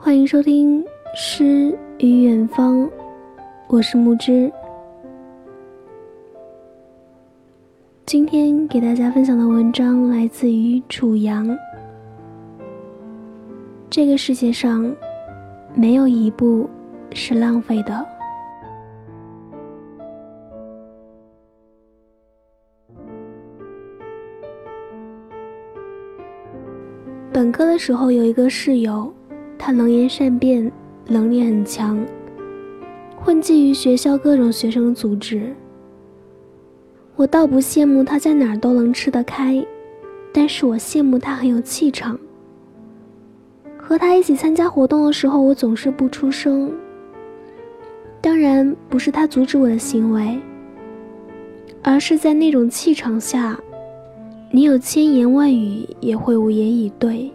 欢迎收听《诗与远方》，我是木之。今天给大家分享的文章来自于楚阳。这个世界上，没有一步是浪费的。本科的时候有一个室友，他能言善辩，能力很强，混迹于学校各种学生组织。我倒不羡慕他在哪儿都能吃得开，但是我羡慕他很有气场。和他一起参加活动的时候，我总是不出声。当然不是他阻止我的行为，而是在那种气场下。你有千言万语也会无言以对。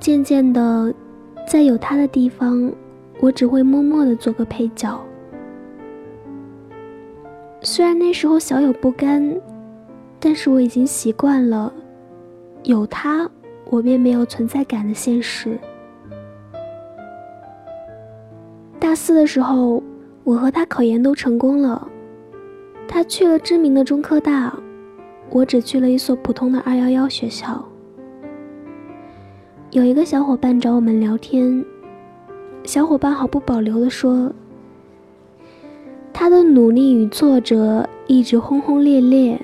渐渐的，在有他的地方，我只会默默的做个配角。虽然那时候小有不甘，但是我已经习惯了，有他，我便没有存在感的现实。大四的时候，我和他考研都成功了，他去了知名的中科大。我只去了一所普通的二幺幺学校。有一个小伙伴找我们聊天，小伙伴毫不保留地说：“他的努力与挫折一直轰轰烈烈，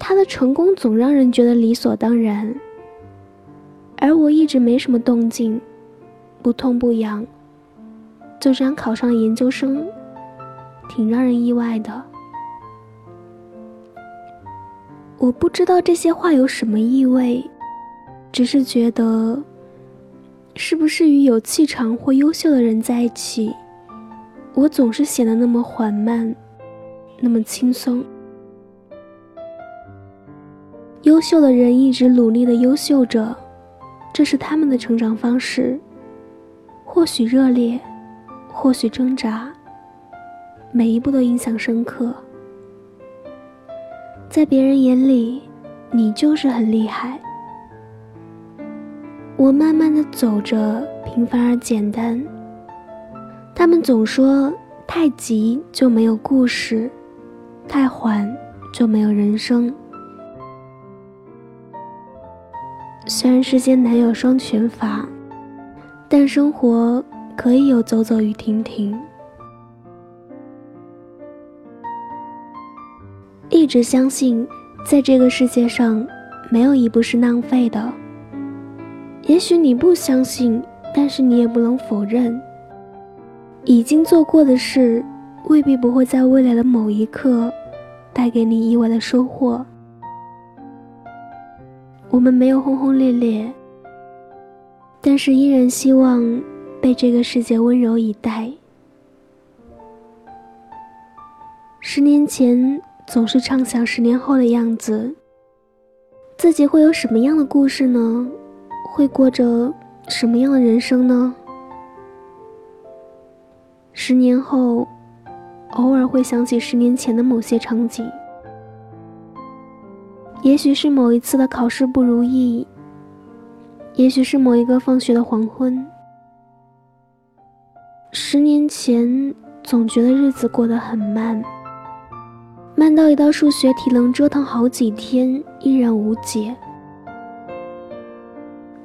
他的成功总让人觉得理所当然，而我一直没什么动静，不痛不痒，就这样考上研究生，挺让人意外的。”我不知道这些话有什么意味，只是觉得，是不是与有气场或优秀的人在一起，我总是显得那么缓慢，那么轻松。优秀的人一直努力的优秀着，这是他们的成长方式，或许热烈，或许挣扎，每一步都印象深刻。在别人眼里，你就是很厉害。我慢慢的走着，平凡而简单。他们总说，太急就没有故事，太缓就没有人生。虽然世间难有双全法，但生活可以有走走与停停。一直相信，在这个世界上，没有一步是浪费的。也许你不相信，但是你也不能否认，已经做过的事，未必不会在未来的某一刻，带给你意外的收获。我们没有轰轰烈烈，但是依然希望被这个世界温柔以待。十年前。总是畅想十年后的样子，自己会有什么样的故事呢？会过着什么样的人生呢？十年后，偶尔会想起十年前的某些场景，也许是某一次的考试不如意，也许是某一个放学的黄昏。十年前，总觉得日子过得很慢。慢到一道数学题能折腾好几天依然无解。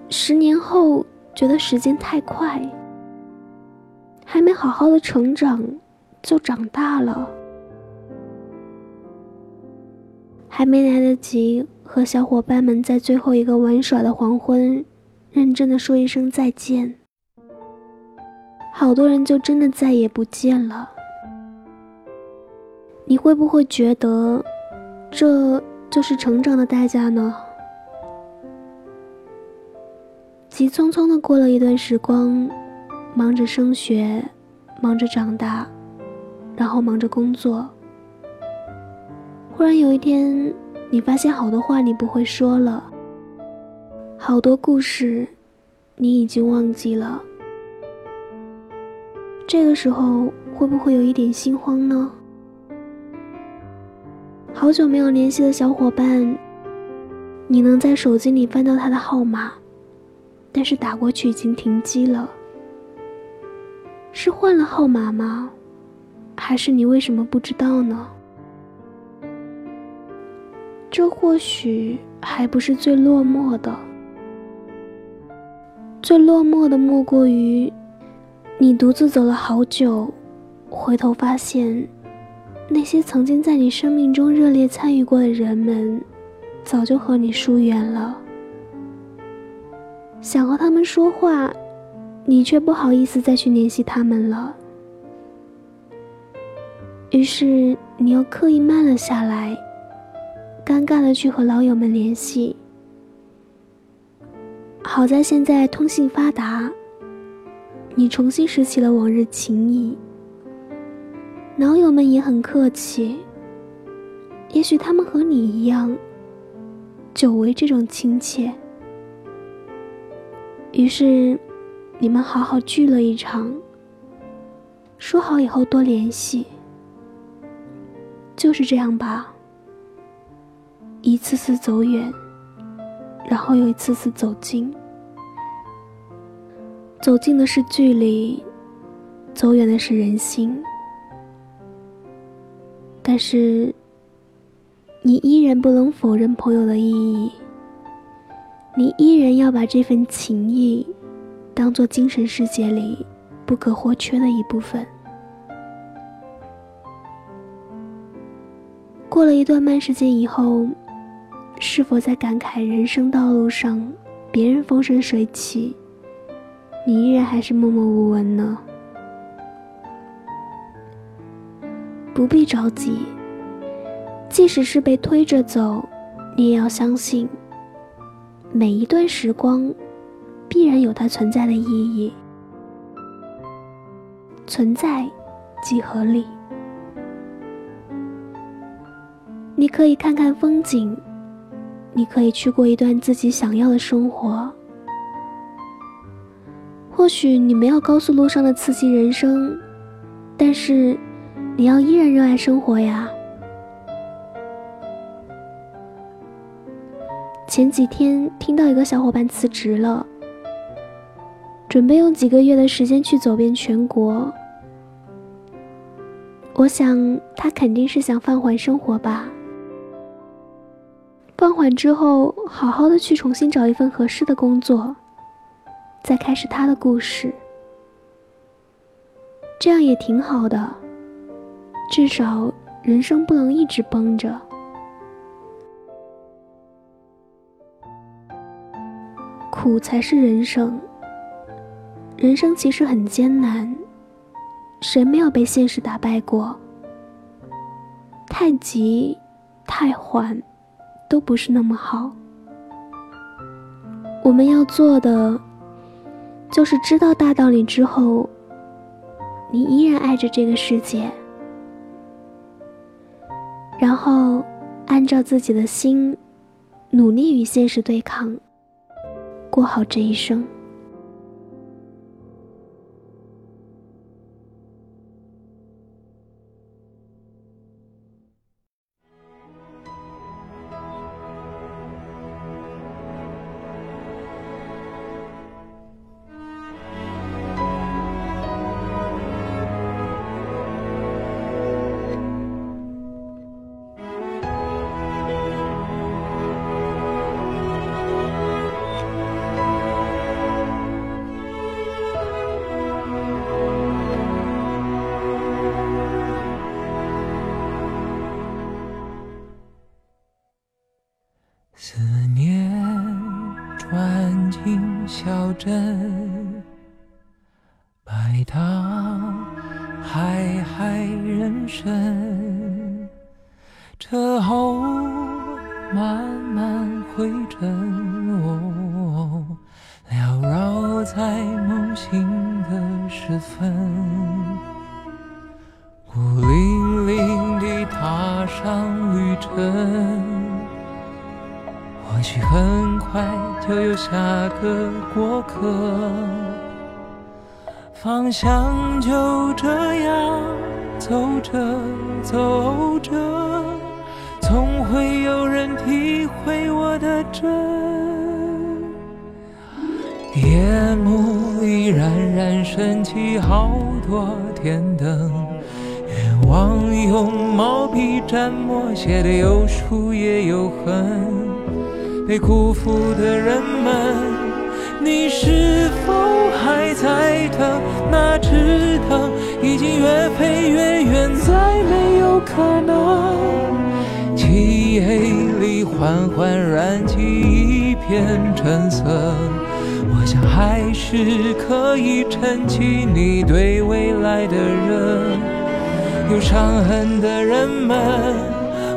十年后觉得时间太快，还没好好的成长就长大了，还没来得及和小伙伴们在最后一个玩耍的黄昏认真的说一声再见，好多人就真的再也不见了。你会不会觉得，这就是成长的代价呢？急匆匆的过了一段时光，忙着升学，忙着长大，然后忙着工作。忽然有一天，你发现好多话你不会说了，好多故事，你已经忘记了。这个时候会不会有一点心慌呢？好久没有联系的小伙伴，你能在手机里翻到他的号码，但是打过去已经停机了。是换了号码吗？还是你为什么不知道呢？这或许还不是最落寞的。最落寞的莫过于，你独自走了好久，回头发现，那些曾经在你生命中热烈参与过的人们，早就和你疏远了。想和他们说话，你却不好意思再去联系他们了。于是你又刻意慢了下来，尴尬的去和老友们联系。好在现在通信发达，你重新拾起了往日情谊。老友们也很客气，也许他们和你一样，久违这种亲切。于是，你们好好聚了一场，说好以后多联系。就是这样吧，一次次走远。然后又一次次走近，走近的是距离，走远的是人心。但是，你依然不能否认朋友的意义。你依然要把这份情谊，当做精神世界里不可或缺的一部分。过了一段慢时间以后。是否在感慨人生道路上，别人风生水起，你依然还是默默无闻呢？不必着急，即使是被推着走，你也要相信，每一段时光，必然有它存在的意义。存在即合理。你可以看看风景。你可以去过一段自己想要的生活。或许你没有高速路上的刺激人生，但是你要依然热爱生活呀。前几天听到一个小伙伴辞职了，准备用几个月的时间去走遍全国。我想他肯定是想放缓生活吧。放缓之后，好好的去重新找一份合适的工作，再开始他的故事，这样也挺好的。至少人生不能一直绷着，苦才是人生。人生其实很艰难，谁没有被现实打败过？太急，太缓。都不是那么好。我们要做的，就是知道大道理之后，你依然爱着这个世界，然后按照自己的心，努力与现实对抗，过好这一生。车后漫漫灰尘，缭绕在梦醒的时分，孤零零地踏上旅程。或许很快就有下个过客，方向就这样走着走着，总会有人体会我的真。夜幕里冉冉升起好多天灯，愿望用毛笔蘸墨，写的有疏也有痕。被辜负的人们，你是否还在等？那只灯已经越飞越远，再没有可能。漆黑里缓缓燃起一片橙色。我想还是可以撑起你对未来的热。有伤痕的人们，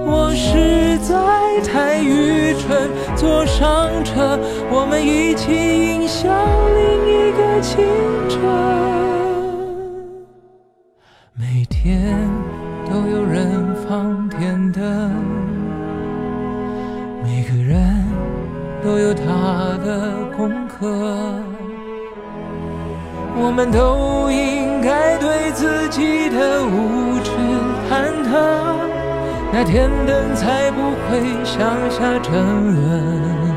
我实在太愚蠢。坐上车，我们一起迎向另一个清晨。的功课。我们都应该对自己的无知忐忑，那天灯才不会向下沉沦。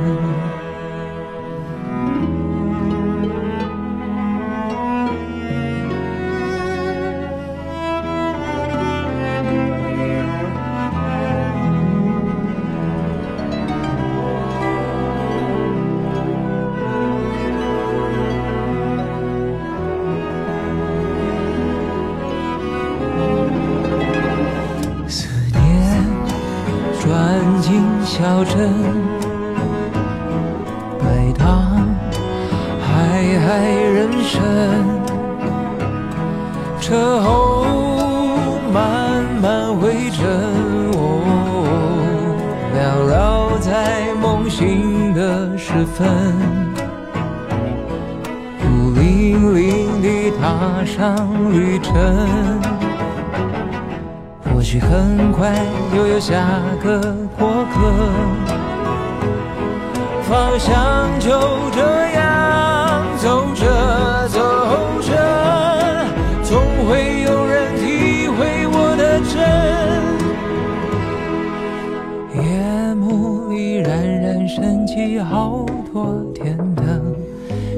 安静小镇，摆荡海海人生。车后漫漫灰尘，哦，缭绕在梦醒的时分。孤零零地踏上旅程。也许很快又有下个过客，方向就这样走着走着，总会有人体会我的真。夜幕里冉冉升起好多天灯，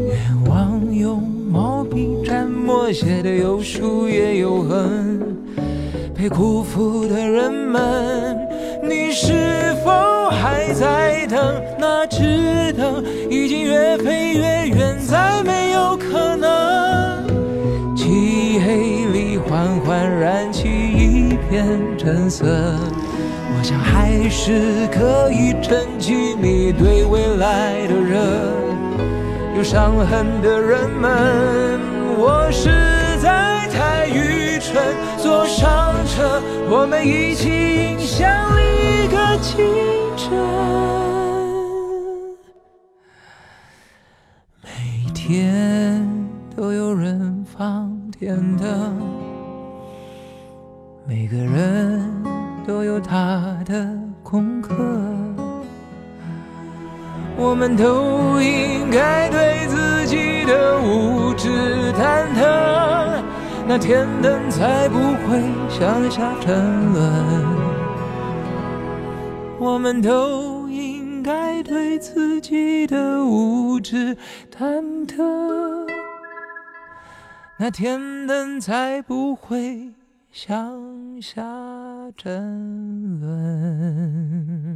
愿望用毛笔蘸墨，写的有疏也有痕。被辜负的人们，你是否还在等？那只灯已经越飞越远，再没有可能。漆黑里缓缓燃起一片橙色，我想还是可以撑起你对未来的热。有伤痕的人们，我是在太愚蠢。坐上车，我们一起迎向另一个清晨。每天都有人放天灯，每个人都有他的功课。我们都应该对自己的无知忐忑，那天灯才不会向下沉沦。我们都应该对自己的无知忐忑，那天灯才不会向下沉沦。